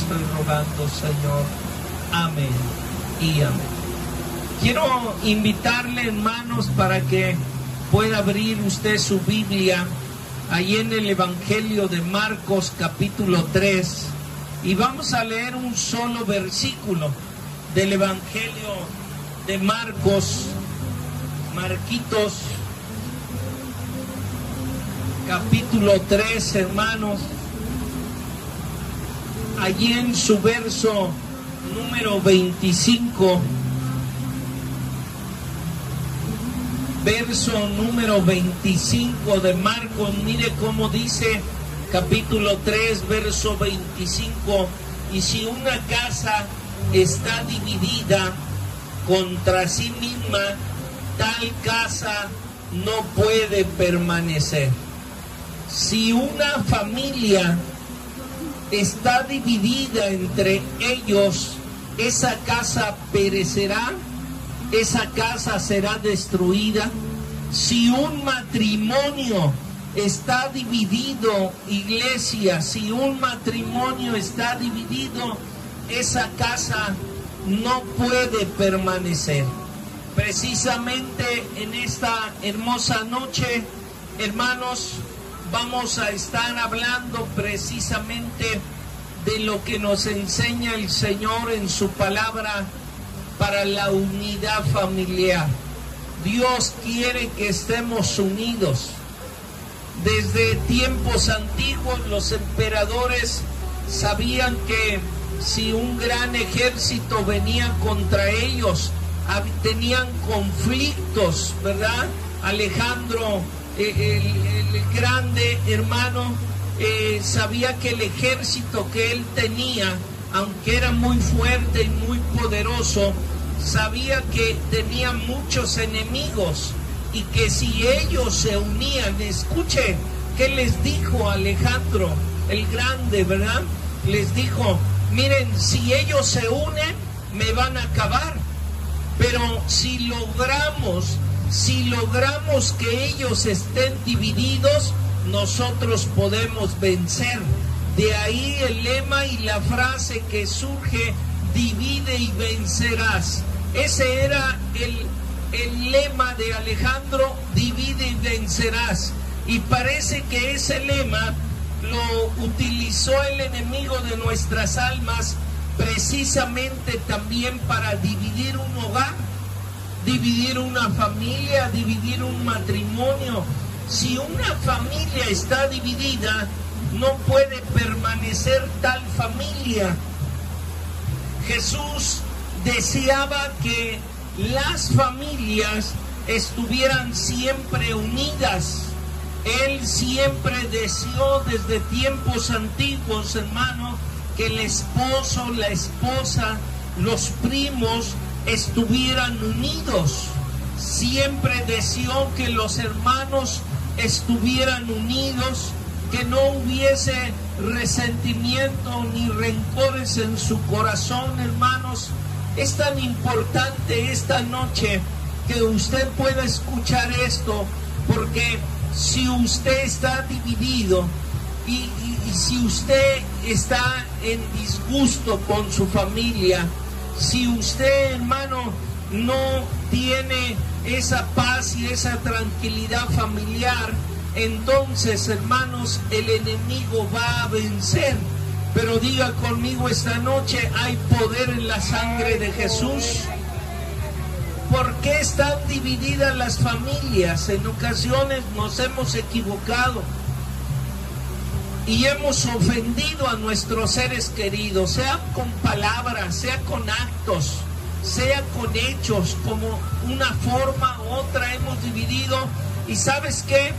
estoy rogando, Señor. Amén y amén. Quiero invitarle, hermanos, para que pueda abrir usted su Biblia ahí en el Evangelio de Marcos capítulo 3 y vamos a leer un solo versículo del Evangelio de Marcos, Marquitos, capítulo 3, hermanos. Allí en su verso número 25, verso número 25 de Marcos, mire cómo dice capítulo 3, verso 25, y si una casa está dividida contra sí misma, tal casa no puede permanecer. Si una familia está dividida entre ellos, esa casa perecerá, esa casa será destruida. Si un matrimonio está dividido, iglesia, si un matrimonio está dividido, esa casa no puede permanecer. Precisamente en esta hermosa noche, hermanos, vamos a estar hablando precisamente de lo que nos enseña el Señor en su palabra para la unidad familiar. Dios quiere que estemos unidos. Desde tiempos antiguos los emperadores sabían que si un gran ejército venía contra ellos, tenían conflictos, ¿verdad? Alejandro, eh, el, grande hermano, eh, sabía que el ejército que él tenía, aunque era muy fuerte y muy poderoso, sabía que tenía muchos enemigos y que si ellos se unían, escuche, ¿qué les dijo Alejandro, el grande, verdad? Les dijo, miren, si ellos se unen, me van a acabar. Pero si logramos, si logramos que ellos estén divididos, nosotros podemos vencer. De ahí el lema y la frase que surge, divide y vencerás. Ese era el, el lema de Alejandro, divide y vencerás. Y parece que ese lema lo utilizó el enemigo de nuestras almas precisamente también para dividir un hogar, dividir una familia, dividir un matrimonio. Si una familia está dividida, no puede permanecer tal familia. Jesús deseaba que las familias estuvieran siempre unidas él siempre deseó desde tiempos antiguos, hermano, que el esposo, la esposa, los primos estuvieran unidos. Siempre deseó que los hermanos estuvieran unidos, que no hubiese resentimiento ni rencores en su corazón, hermanos. Es tan importante esta noche que usted pueda escuchar esto, porque si usted está dividido y, si usted está en disgusto con su familia, si usted, hermano, no tiene esa paz y esa tranquilidad familiar, entonces, hermanos, el enemigo va a vencer. Pero diga conmigo esta noche, hay poder en la sangre de Jesús. ¿Por qué están divididas las familias? En ocasiones nos hemos equivocado y hemos ofendido a nuestros seres queridos, sea con palabras, sea con actos, sea con hechos, como una forma u otra hemos dividido. Y sabes qué?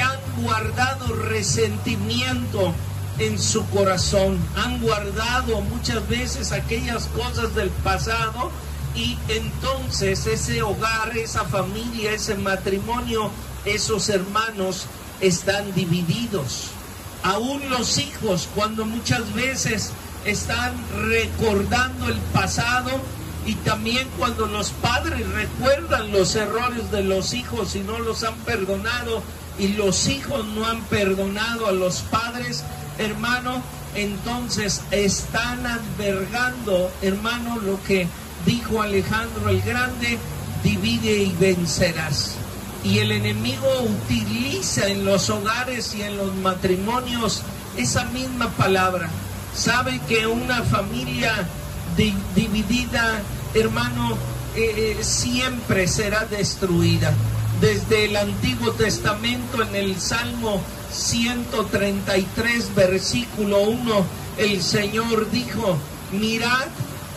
Han guardado resentimiento en su corazón, han guardado muchas veces aquellas cosas del pasado y entonces ese hogar, esa familia, ese matrimonio, esos hermanos están divididos. Aún los hijos, cuando muchas veces están recordando el pasado y también cuando los padres recuerdan los errores de los hijos y no los han perdonado y los hijos no han perdonado a los padres, hermano, entonces están albergando, hermano, lo que dijo Alejandro el Grande, divide y vencerás. Y el enemigo utiliza en los hogares y en los matrimonios esa misma palabra. Sabe que una familia dividida, hermano, eh, eh, siempre será destruida. Desde el Antiguo Testamento en el Salmo 133, versículo 1, el Señor dijo, mirad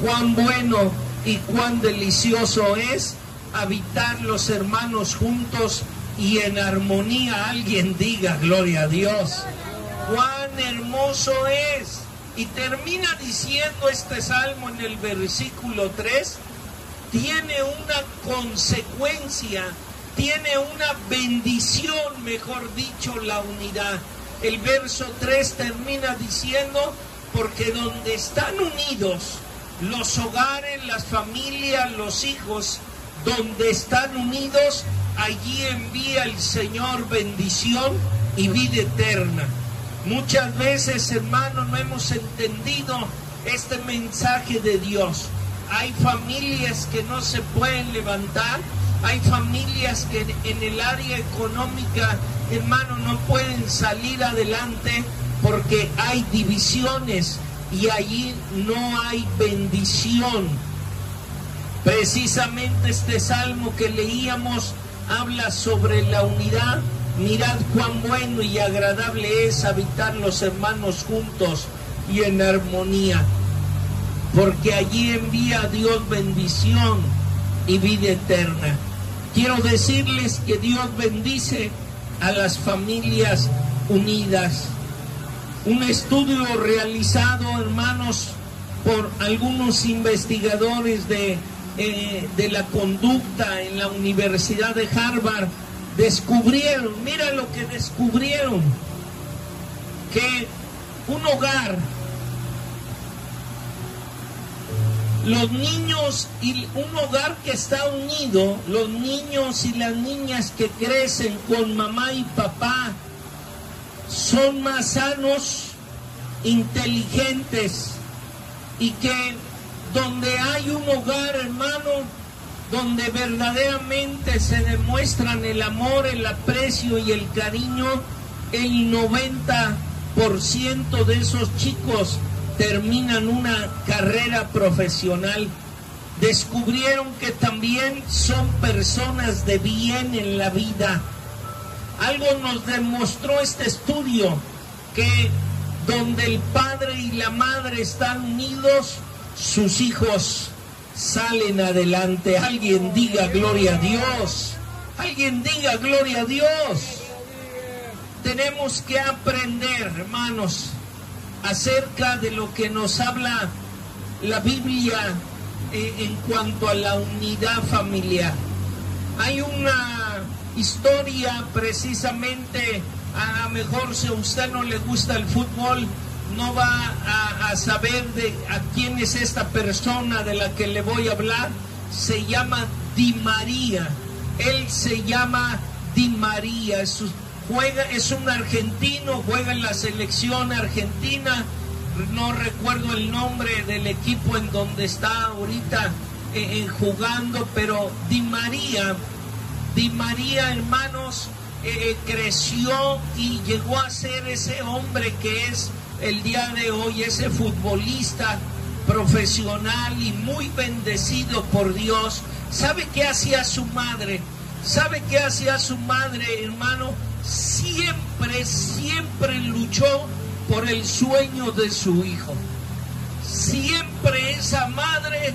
cuán bueno y cuán delicioso es habitar los hermanos juntos y en armonía. Alguien diga, gloria a Dios. Cuán hermoso es. Y termina diciendo este salmo en el versículo 3, tiene una consecuencia, tiene una bendición, mejor dicho, la unidad. El verso 3 termina diciendo, porque donde están unidos los hogares, las familias, los hijos, donde están unidos, allí envía el Señor bendición y vida eterna. Muchas veces, hermanos, no hemos entendido este mensaje de Dios. Hay familias que no se pueden levantar, hay familias que en el área económica, hermano, no pueden salir adelante porque hay divisiones y allí no hay bendición Precisamente este salmo que leíamos habla sobre la unidad. Mirad cuán bueno y agradable es habitar los hermanos juntos y en armonía, porque allí envía Dios bendición y vida eterna. Quiero decirles que Dios bendice a las familias unidas. Un estudio realizado, hermanos, por algunos investigadores de eh, de la conducta en la Universidad de Harvard descubrieron, mira lo que descubrieron, que un hogar, los niños y un hogar que está unido, los niños y las niñas que crecen con mamá y papá, son más sanos, inteligentes y que donde hay un hogar, hermano, donde verdaderamente se demuestran el amor, el aprecio y el cariño, el 90% de esos chicos terminan una carrera profesional. Descubrieron que también son personas de bien en la vida. Algo nos demostró este estudio, que donde el padre y la madre están unidos, sus hijos salen adelante. Alguien diga gloria a Dios. Alguien diga gloria a Dios. Tenemos que aprender, hermanos, acerca de lo que nos habla la Biblia eh, en cuanto a la unidad familiar. Hay una historia precisamente, a mejor si a usted no le gusta el fútbol, no va a, saber de a quién es esta persona de la que le voy a hablar. Se llama Di María. Él se llama Di María. Es, juega, es un argentino, juega en la selección argentina. No recuerdo el nombre del equipo en donde está ahorita eh, jugando, pero Di María, Di María, hermanos, eh, creció y llegó a ser ese hombre que es el día de hoy, ese futbolista profesional y muy bendecido por Dios, ¿sabe qué hacía su madre? ¿Sabe qué hacía su madre, hermano? Siempre, siempre luchó por el sueño de su hijo. Siempre esa madre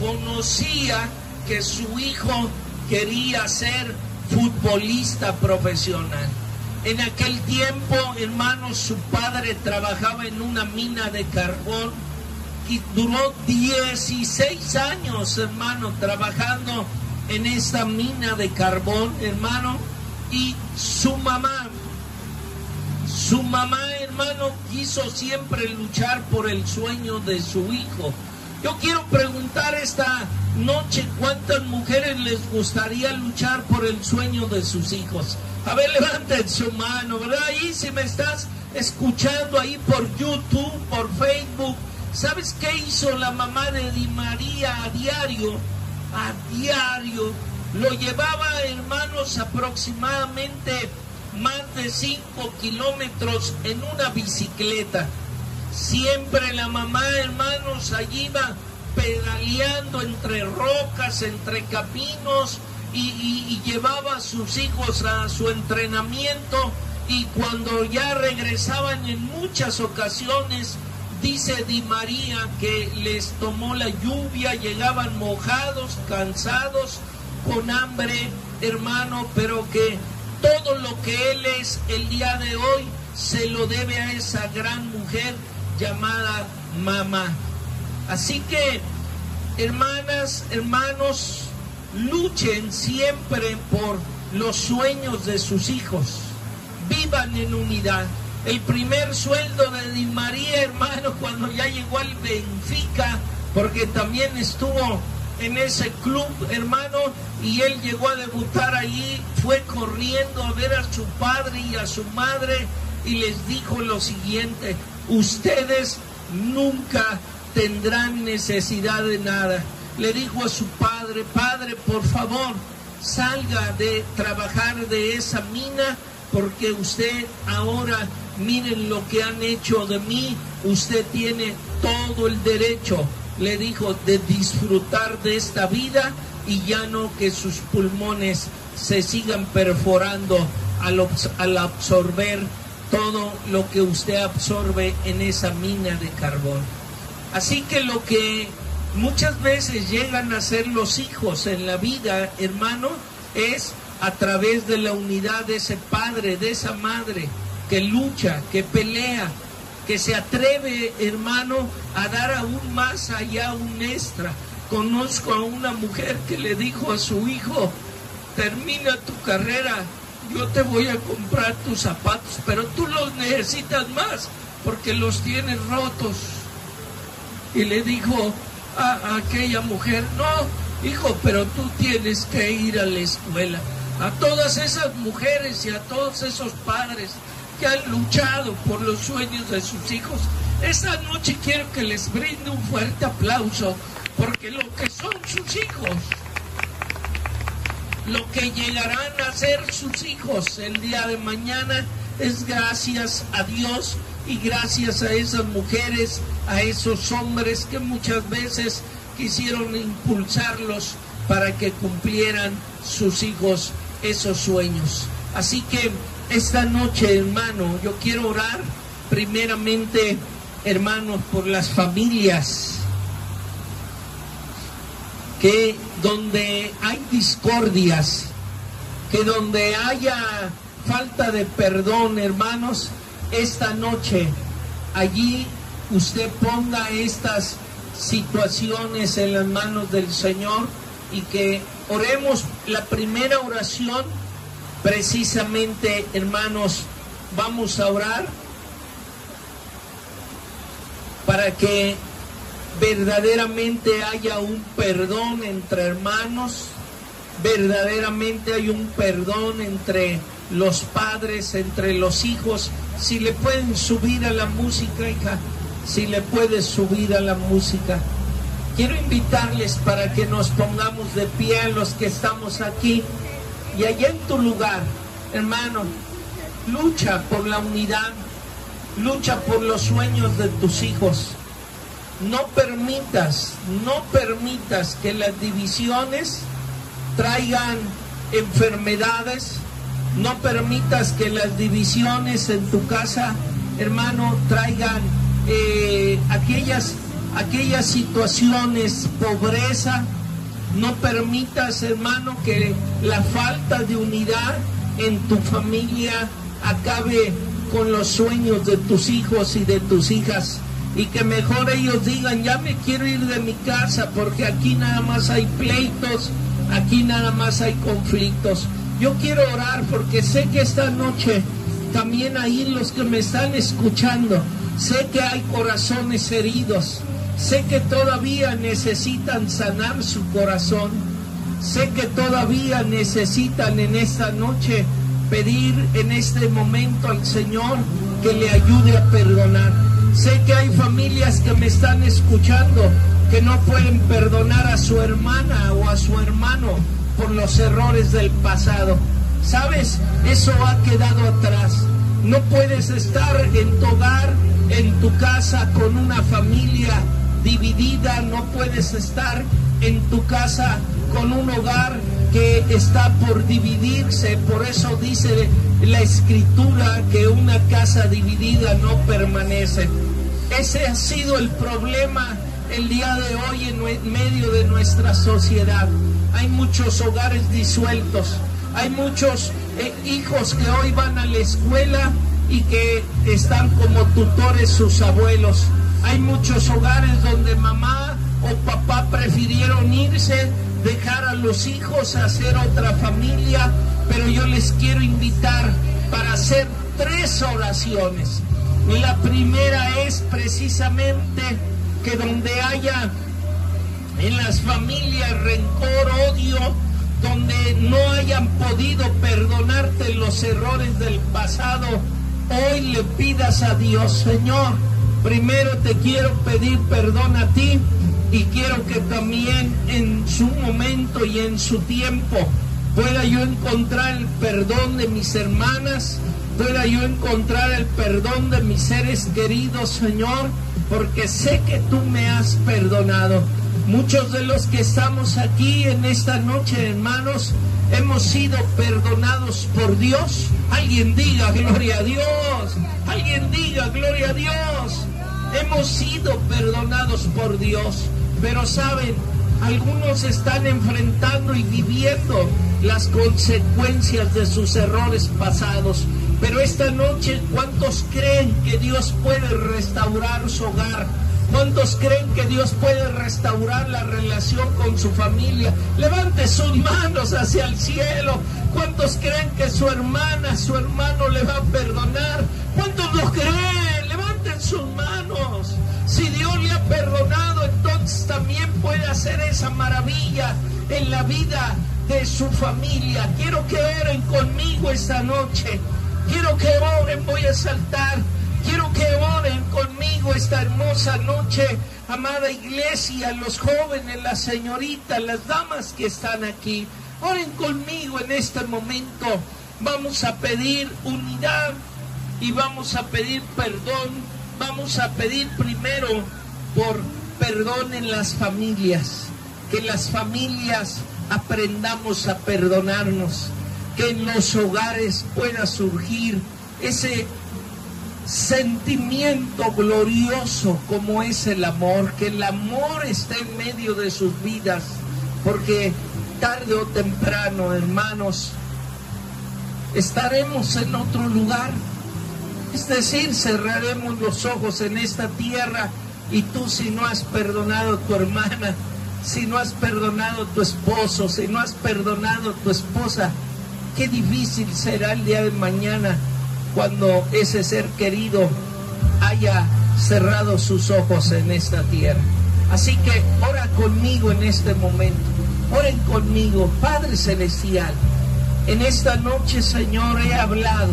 conocía que su hijo quería ser futbolista profesional. En aquel tiempo, hermanos, su padre trabajaba en una mina de carbón y duró 16 años, hermano, trabajando en esta mina de carbón, hermano. Y su mamá, su mamá, hermano, quiso siempre luchar por el sueño de su hijo. Yo quiero preguntar esta noche cuántas mujeres les gustaría luchar por el sueño de sus hijos. A ver, levanten su mano, ¿verdad? Ahí si me estás escuchando ahí por YouTube, por Facebook. ¿Sabes qué hizo la mamá de Di María a diario? A diario. Lo llevaba, hermanos, aproximadamente más de 5 kilómetros en una bicicleta. Siempre la mamá, hermanos, allí iba pedaleando entre rocas, entre caminos y, llevaba a sus hijos a su entrenamiento y cuando ya regresaban en muchas ocasiones, dice Di María que les tomó la lluvia, llegaban mojados, cansados, con hambre, hermano, pero que todo lo que él es el día de hoy se lo debe a esa gran mujer llamada mamá. Así que, hermanas, hermanos, luchen siempre por los sueños de sus hijos. Vivan en unidad. El primer sueldo de Di María, hermano, cuando ya llegó al Benfica, porque también estuvo en ese club, hermano, y él llegó a debutar allí, fue corriendo a ver a su padre y a su madre y les dijo lo siguiente, ustedes nunca tendrán necesidad de nada. Le dijo a su padre, padre, por favor, salga de trabajar de esa mina porque usted ahora, miren lo que han hecho de mí, usted tiene todo el derecho le dijo de disfrutar de esta vida y ya no que sus pulmones se sigan perforando al, al absorber todo lo que usted absorbe en esa mina de carbón. Así que lo que muchas veces llegan a ser los hijos en la vida, hermano, es a través de la unidad de ese padre, de esa madre, que lucha, que pelea, que se atreve, hermano, a dar aún más allá un extra. Conozco a una mujer que le dijo a su hijo, termina tu carrera, yo te voy a comprar tus zapatos, pero tú los necesitas más porque los tienes rotos. Y le dijo a, aquella mujer, no, hijo, pero tú tienes que ir a la escuela. A todas esas mujeres y a todos esos padres que han luchado por los sueños de sus hijos. Esta noche quiero que les brinde un fuerte aplauso, porque lo que son sus hijos, lo que llegarán a ser sus hijos el día de mañana, es gracias a Dios y gracias a esas mujeres, a esos hombres que muchas veces quisieron impulsarlos para que cumplieran sus hijos esos sueños. Así que esta noche, hermano, yo quiero orar primeramente, hermanos, por las familias que donde hay discordias, que donde haya falta de perdón, hermanos, esta noche allí usted ponga estas situaciones en las manos del Señor y que oremos la primera oración Precisamente, hermanos, vamos a orar para que verdaderamente haya un perdón entre hermanos, verdaderamente hay un perdón entre los padres, entre los hijos. Si le pueden subir a la música, hija, si le puedes subir a la música. Quiero invitarles para que nos pongamos de pie a los que estamos aquí. Y allá en tu lugar, hermano, lucha por la unidad, lucha por los sueños de tus hijos. No permitas, no permitas que las divisiones traigan enfermedades, no permitas que las divisiones en tu casa, hermano, traigan eh, aquellas, aquellas situaciones, pobreza, no permitas, hermano, que la falta de unidad en tu familia acabe con los sueños de tus hijos y de tus hijas. Y que mejor ellos digan, ya me quiero ir de mi casa porque aquí nada más hay pleitos, aquí nada más hay conflictos. Yo quiero orar porque sé que esta noche también ahí los que me están escuchando, sé que hay corazones heridos, Sé que todavía necesitan sanar su corazón. Sé que todavía necesitan en esta noche pedir en este momento al Señor que le ayude a perdonar. Sé que hay familias que me están escuchando que no pueden perdonar a su hermana o a su hermano por los errores del pasado. ¿Sabes? Eso ha quedado atrás. No puedes estar en tu hogar, en tu casa, con una familia dividida. No puedes estar en tu casa con un hogar que está por dividirse. Por eso dice la escritura que una casa dividida no permanece. Ese ha sido el problema el día de hoy en medio de nuestra sociedad. Hay muchos hogares disueltos, hay muchos eh, hijos que hoy van a la escuela y que están como tutores sus abuelos. Hay muchos hogares donde mamá o papá prefirieron irse, dejar a los hijos hacer otra familia, pero yo les quiero invitar para hacer tres oraciones. La primera es precisamente que donde haya en las familias rencor, odio, donde no hayan podido perdonarte los errores del pasado, hoy le pidas a Dios, Señor, primero te quiero pedir perdón a ti y quiero que también en su momento y en su tiempo pueda yo encontrar el perdón de mis hermanas, pueda yo encontrar el perdón de mis seres queridos, Señor, porque sé que tú me has perdonado. Muchos de los que estamos aquí en esta noche, hermanos, hemos sido perdonados por Dios. Alguien diga gloria a Dios. Alguien diga gloria a Dios. Hemos sido perdonados por Dios. Pero saben, algunos están enfrentando y viviendo las consecuencias de sus errores pasados. Pero esta noche, ¿cuántos creen que Dios puede restaurar su hogar? ¿Cuántos creen que Dios puede restaurar la relación con su familia? Levante sus manos hacia el cielo. ¿Cuántos creen que su hermana, su hermano le va a perdonar? ¿Cuántos lo creen? Levanten sus manos. Si Dios le ha perdonado, entonces también puede hacer esa maravilla en la vida de su familia. Quiero que oren conmigo esta noche. Quiero que oren, voy a saltar. Quiero que oren conmigo esta hermosa noche, amada iglesia, los jóvenes, las señoritas, las damas que están aquí. Oren conmigo en este momento. Vamos a pedir unidad y vamos a pedir perdón. Vamos a pedir primero por perdón en las familias. Que las familias aprendamos a perdonarnos que en los hogares pueda surgir ese sentimiento glorioso como es el amor, que el amor esté en medio de sus vidas, porque tarde o temprano, hermanos, estaremos en otro lugar. Es decir, cerraremos los ojos en esta tierra y tú si no has perdonado a tu hermana, si no has perdonado a tu esposo, si no has perdonado a tu esposa, qué difícil será el día de mañana cuando ese ser querido haya cerrado sus ojos en esta tierra. Así que ora conmigo en este momento. Oren conmigo, Padre Celestial. En esta noche, Señor, he hablado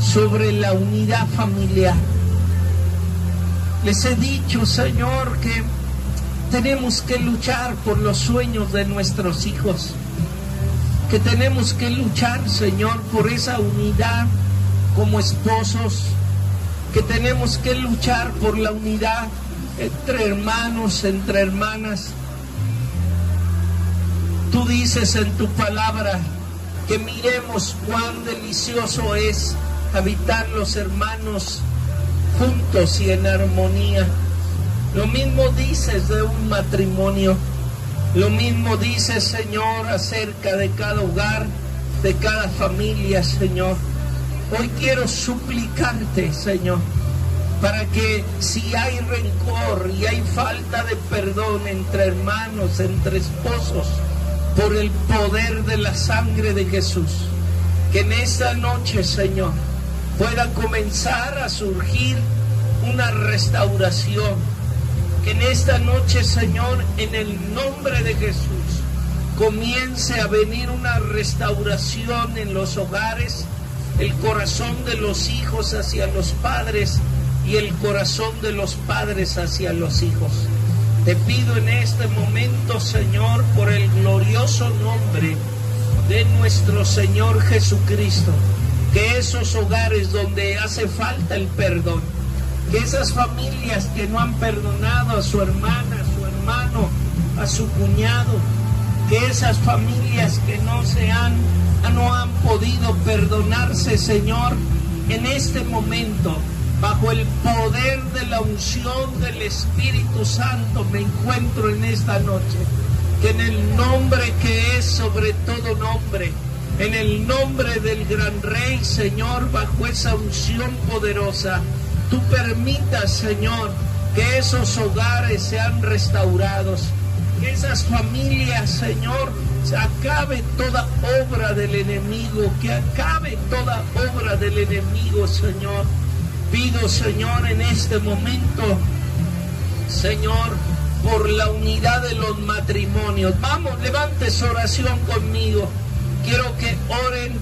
sobre la unidad familiar. Les he dicho, Señor, que tenemos que luchar por los sueños de nuestros hijos que tenemos que luchar, Señor, por esa unidad como esposos, que tenemos que luchar por la unidad entre hermanos, entre hermanas. Tú dices en tu palabra que miremos cuán delicioso es habitar los hermanos juntos y en armonía. Lo mismo dices de un matrimonio. Lo mismo dice Señor acerca de cada hogar, de cada familia, Señor. Hoy quiero suplicarte, Señor, para que si hay rencor y hay falta de perdón entre hermanos, entre esposos, por el poder de la sangre de Jesús, que en esta noche, Señor, pueda comenzar a surgir una restauración. Que en esta noche, Señor, en el nombre de Jesús, comience a venir una restauración en los hogares, el corazón de los hijos hacia los padres y el corazón de los padres hacia los hijos. Te pido en este momento, Señor, por el glorioso nombre de nuestro Señor Jesucristo, que esos hogares donde hace falta el perdón, que esas familias que no han perdonado a su hermana, a su hermano, a su cuñado, que esas familias que no se han, no han podido perdonarse, Señor, en este momento, bajo el poder de la unción del Espíritu Santo, me encuentro en esta noche. Que en el nombre que es sobre todo nombre, en el nombre del gran Rey, Señor, bajo esa unción poderosa, tú permitas, Señor, que esos hogares sean restaurados que esas familias, Señor, se acabe toda obra del enemigo, que acabe toda obra del enemigo, Señor. Pido, Señor, en este momento, Señor, por la unidad de los matrimonios. Vamos, levantes oración conmigo. Quiero que oren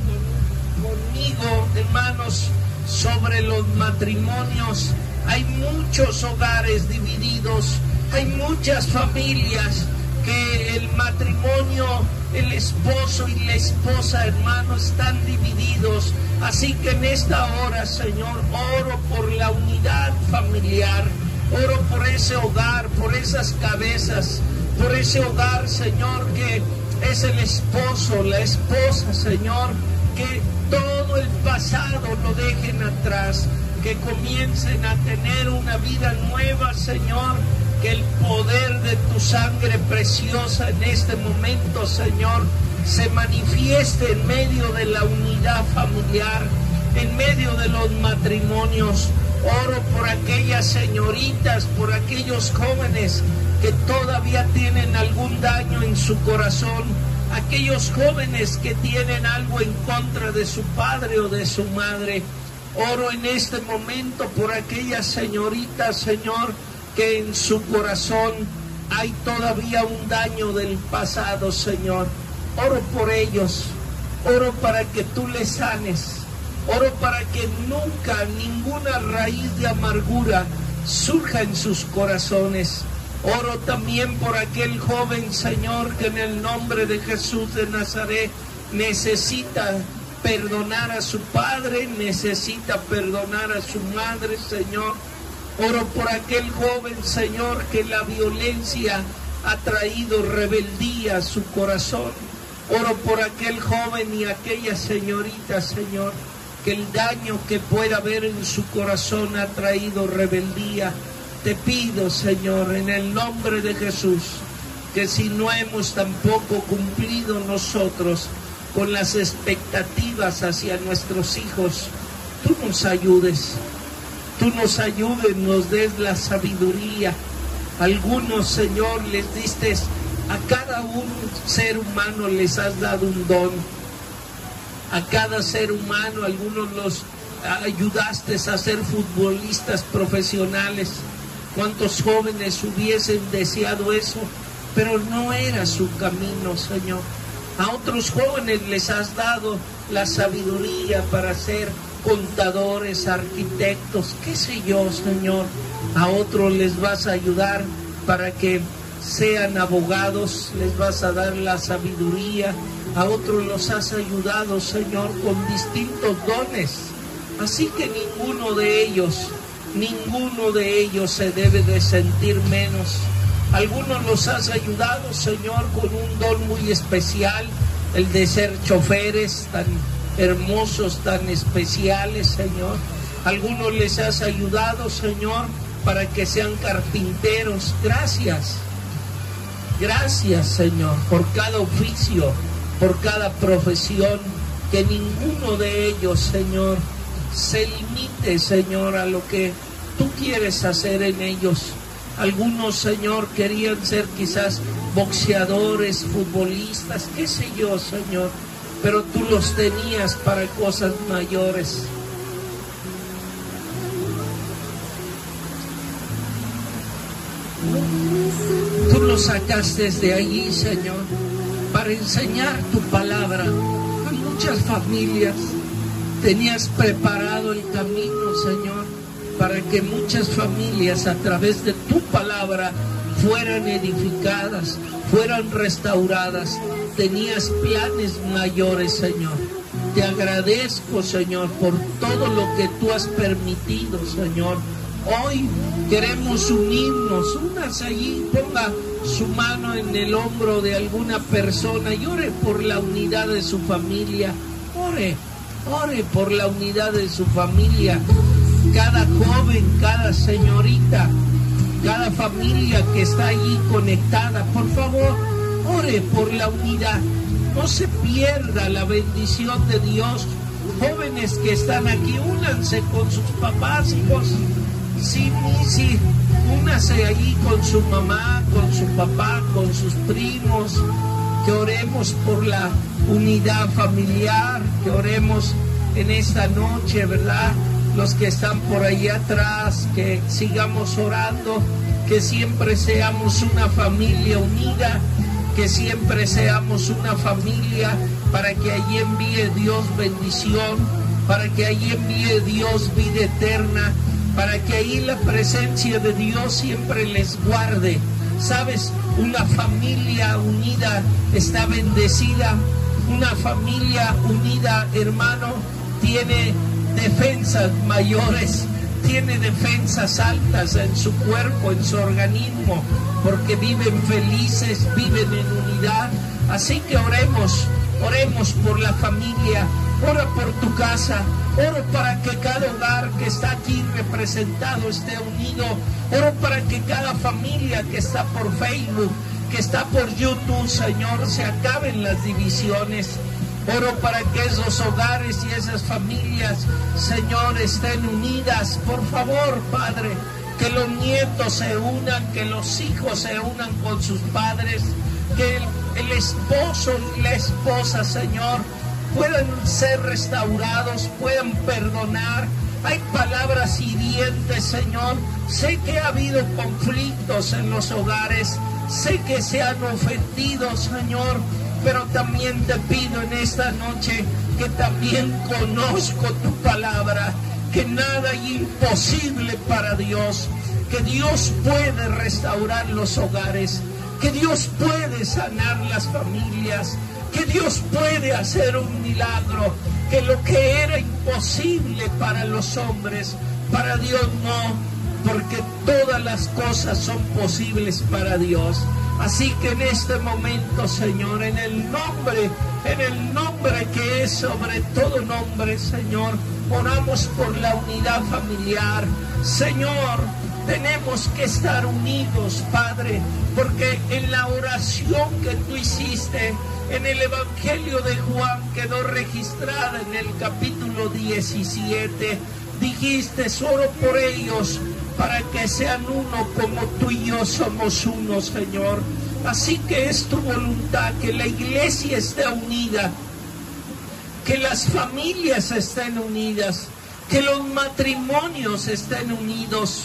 conmigo, hermanos, sobre los matrimonios. Hay muchos hogares divididos hay muchas familias que el matrimonio, el esposo y la esposa, hermano, están divididos. Así que en esta hora, Señor, oro por la unidad familiar, oro por ese hogar, por esas cabezas, por ese hogar, Señor, que es el esposo, la esposa, Señor, que todo el pasado lo dejen atrás, que comiencen a tener una vida nueva, Señor, que el poder de tu sangre preciosa en este momento, Señor, se manifieste en medio de la unidad familiar, en medio de los matrimonios. Oro por aquellas señoritas, por aquellos jóvenes que todavía tienen algún daño en su corazón, aquellos jóvenes que tienen algo en contra de su padre o de su madre. Oro en este momento por aquellas señoritas, Señor, que en su corazón hay todavía un daño del pasado, Señor. Oro por ellos, oro para que tú les sanes, oro para que nunca ninguna raíz de amargura surja en sus corazones. Oro también por aquel joven Señor que en el nombre de Jesús de Nazaret necesita perdonar a su padre, necesita perdonar a su madre, Señor Oro por aquel joven, Señor, que la violencia ha traído rebeldía a su corazón. Oro por aquel joven y aquella señorita, Señor, que el daño que pueda haber en su corazón ha traído rebeldía. Te pido, Señor, en el nombre de Jesús, que si no hemos tampoco cumplido nosotros con las expectativas hacia nuestros hijos, tú nos ayudes tú nos ayudes, nos des la sabiduría. Algunos, Señor, les diste, a cada un ser humano les has dado un don. A cada ser humano, algunos los ayudaste a ser futbolistas profesionales. ¿Cuántos jóvenes hubiesen deseado eso? Pero no era su camino, Señor. A otros jóvenes les has dado la sabiduría para ser contadores, arquitectos, qué sé yo, Señor. A otros les vas a ayudar para que sean abogados, les vas a dar la sabiduría. A otros los has ayudado, Señor, con distintos dones. Así que ninguno de ellos, ninguno de ellos se debe de sentir menos. Algunos los has ayudado, Señor, con un don muy especial, el de ser choferes tan hermosos, tan especiales, Señor. Algunos les has ayudado, Señor, para que sean carpinteros. Gracias. Gracias, Señor, por cada oficio, por cada profesión. Que ninguno de ellos, Señor, se limite, Señor, a lo que tú quieres hacer en ellos. Algunos, Señor, querían ser quizás boxeadores, futbolistas, qué sé yo, Señor pero tú los tenías para cosas mayores. Tú los sacaste de allí, Señor. para enseñar tu palabra a muchas familias. Tenías preparado el camino, Señor, para que muchas familias a través de tu palabra fueran edificadas, fueran restauradas. Tenías planes mayores, Señor. Te agradezco, Señor, por todo lo que tú has permitido, Señor. Hoy queremos unirnos, unas allí, ponga su mano en el hombro de alguna persona y ore por la unidad de su familia. Ore, ore por la unidad de su familia. Cada joven, cada señorita, cada familia que está allí conectada, por favor, ore por la unidad. No se pierda la bendición de Dios. Jóvenes que están aquí, únanse con sus papás, hijos. Sí, sí, únase allí con su mamá, con su papá, con sus primos. Que oremos por la unidad familiar, que oremos en esta noche, ¿verdad? Los que están por ahí atrás, que sigamos orando, que siempre seamos una familia unida que siempre seamos una familia para que allí envíe Dios bendición, para que allí envíe Dios vida eterna, para que ahí la presencia de Dios siempre les guarde. Sabes, una familia unida está bendecida, una familia unida, hermano, tiene defensas mayores, tiene defensas altas en su cuerpo, en su organismo porque viven felices, viven en unidad. Así que oremos, oremos por la familia, ora por tu casa, oro para que cada hogar que está aquí representado esté unido, oro para que cada familia que está por Facebook, que está por YouTube, Señor, se acaben las divisiones. Oro para que esos hogares y esas familias, Señor, estén unidas. Por favor, Padre, que los nietos se unan, que los hijos se unan con sus padres, que el, esposo y la esposa, Señor, puedan ser restaurados, puedan perdonar. Hay palabras hirientes, Señor. Sé que ha habido conflictos en los hogares, sé que se han ofendido, Señor, pero también te pido en esta noche que también conozco tu palabra que nada hay imposible para Dios, que Dios puede restaurar los hogares, que Dios puede sanar las familias, que Dios puede hacer un milagro, que lo que era imposible para los hombres, para Dios no, porque todas las cosas son posibles para Dios. Así que en este momento, Señor, en el nombre, en el nombre que es sobre todo nombre, Señor, oramos por la unidad familiar. Señor, tenemos que estar unidos, Padre, porque en la oración que tú hiciste en el Evangelio de Juan quedó registrada en el capítulo 17. Dijiste, solo por ellos para que sean uno como tú y yo somos uno, Señor. Así que es tu voluntad que la iglesia esté unida, que las familias estén unidas, que los matrimonios estén unidos,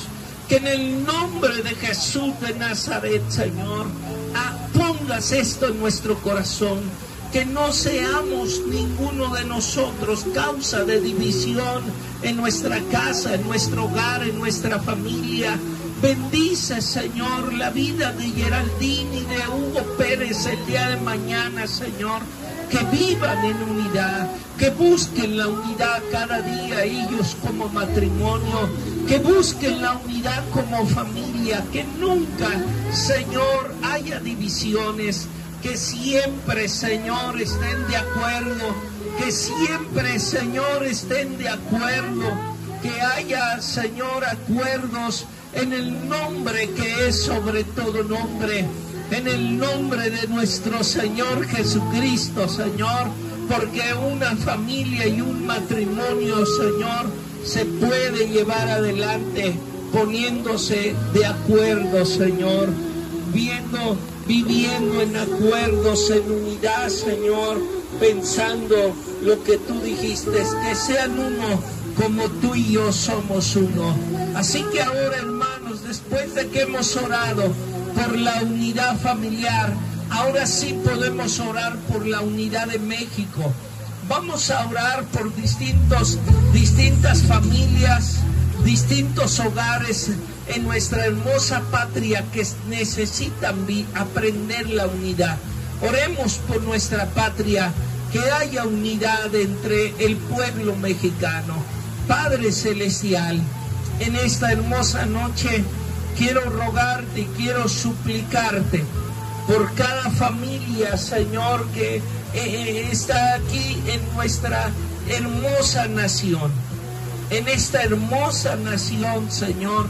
que en el nombre de Jesús de Nazaret, Señor, pongas esto en nuestro corazón que no seamos ninguno de nosotros causa de división en nuestra casa, en nuestro hogar, en nuestra familia. Bendice, Señor, la vida de Geraldine y de Hugo Pérez el día de mañana, Señor. Que vivan en unidad, que busquen la unidad cada día ellos como matrimonio, que busquen la unidad como familia, que nunca, Señor, haya divisiones que siempre, Señor, estén de acuerdo, que siempre, Señor, estén de acuerdo, que haya, Señor, acuerdos en el nombre que es sobre todo nombre, en el nombre de nuestro Señor Jesucristo, Señor, porque una familia y un matrimonio, Señor, se puede llevar adelante poniéndose de acuerdo, Señor, viendo viviendo en acuerdos, en unidad, Señor, pensando lo que tú dijiste, que sean uno como tú y yo somos uno. Así que ahora, hermanos, después de que hemos orado por la unidad familiar, Ahora sí podemos orar por la unidad de México. Vamos a orar por distintos, distintas familias, distintos hogares en nuestra hermosa patria que necesitan aprender la unidad. Oremos por nuestra patria, que haya unidad entre el pueblo mexicano. Padre Celestial, en esta hermosa noche quiero rogarte y quiero suplicarte por cada familia, Señor, que eh, está aquí en nuestra hermosa nación. En esta hermosa nación, Señor,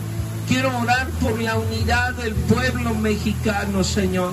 quiero orar por la unidad del pueblo mexicano, Señor.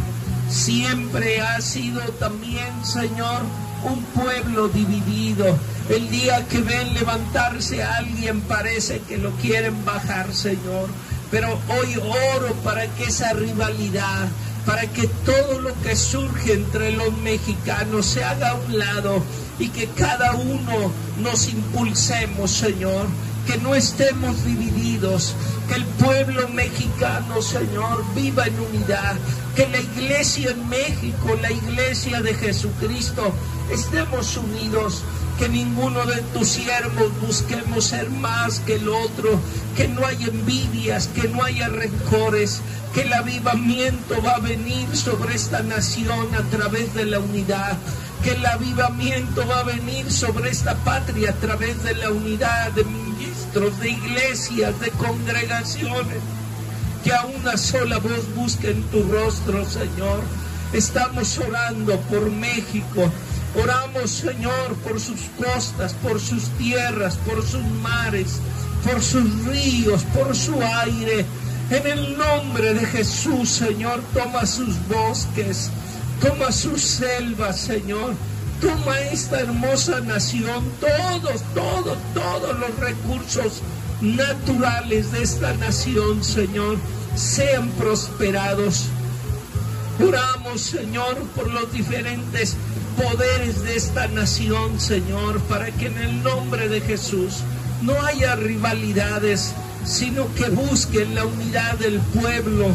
Siempre ha sido también, Señor, un pueblo dividido. El día que ven levantarse a alguien parece que lo quieren bajar, Señor. Pero hoy oro para que esa rivalidad, para que todo lo que surge entre los mexicanos se haga a un lado y que cada uno nos impulsemos, Señor, que no estemos divididos, que el pueblo mexicano, Señor, viva en unidad, que la iglesia en México, la iglesia de Jesucristo, estemos unidos, que ninguno de tus siervos busquemos ser más que el otro, que no haya envidias, que no haya rencores, que el avivamiento va a venir sobre esta nación a través de la unidad, que el avivamiento va a venir sobre esta patria a través de la unidad de ministros, de iglesias, de congregaciones, que a una sola voz busquen tu rostro, Señor. Estamos orando por México, Oramos, Señor, por sus costas, por sus tierras, por sus mares, por sus ríos, por su aire. En el nombre de Jesús, Señor, toma sus bosques, toma sus selvas, Señor. Toma esta hermosa nación, todos, todos, todos los recursos naturales de esta nación, Señor, sean prosperados. Oramos, Señor, por los diferentes poderes de esta nación, Señor, para que en el nombre de Jesús no haya rivalidades, sino que busquen la unidad del pueblo,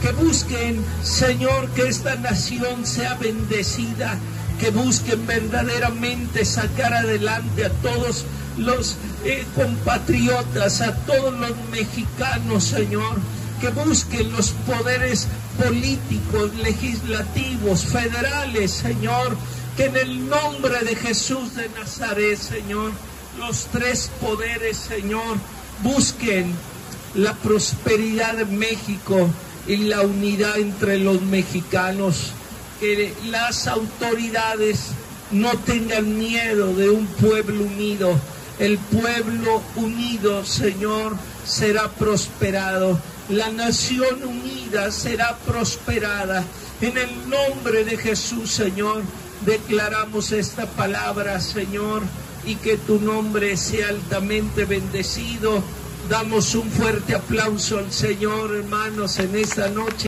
que busquen, Señor, que esta nación sea bendecida, que busquen verdaderamente sacar adelante a todos los eh, compatriotas, a todos los mexicanos, Señor, que busquen los poderes políticos, legislativos, federales, Señor, que en el nombre de Jesús de Nazaret, Señor, los tres poderes, Señor, busquen la prosperidad de México y la unidad entre los mexicanos. Que las autoridades no tengan miedo de un pueblo unido. El pueblo unido, Señor, será prosperado. La nación unida será prosperada. En el nombre de Jesús, Señor, declaramos esta palabra, Señor, y que tu nombre sea altamente bendecido. Damos un fuerte aplauso al Señor, hermanos, en esta noche.